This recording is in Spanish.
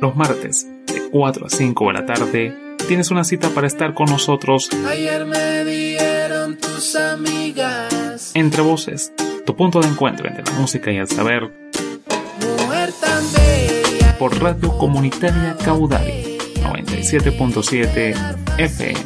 Los martes, de 4 a 5 de la tarde, tienes una cita para estar con nosotros. Ayer me dieron tus amigas. Entre voces, tu punto de encuentro entre la música y el saber. Mujer tan bella. Por Radio Comunitaria Caudal 97.7 FM.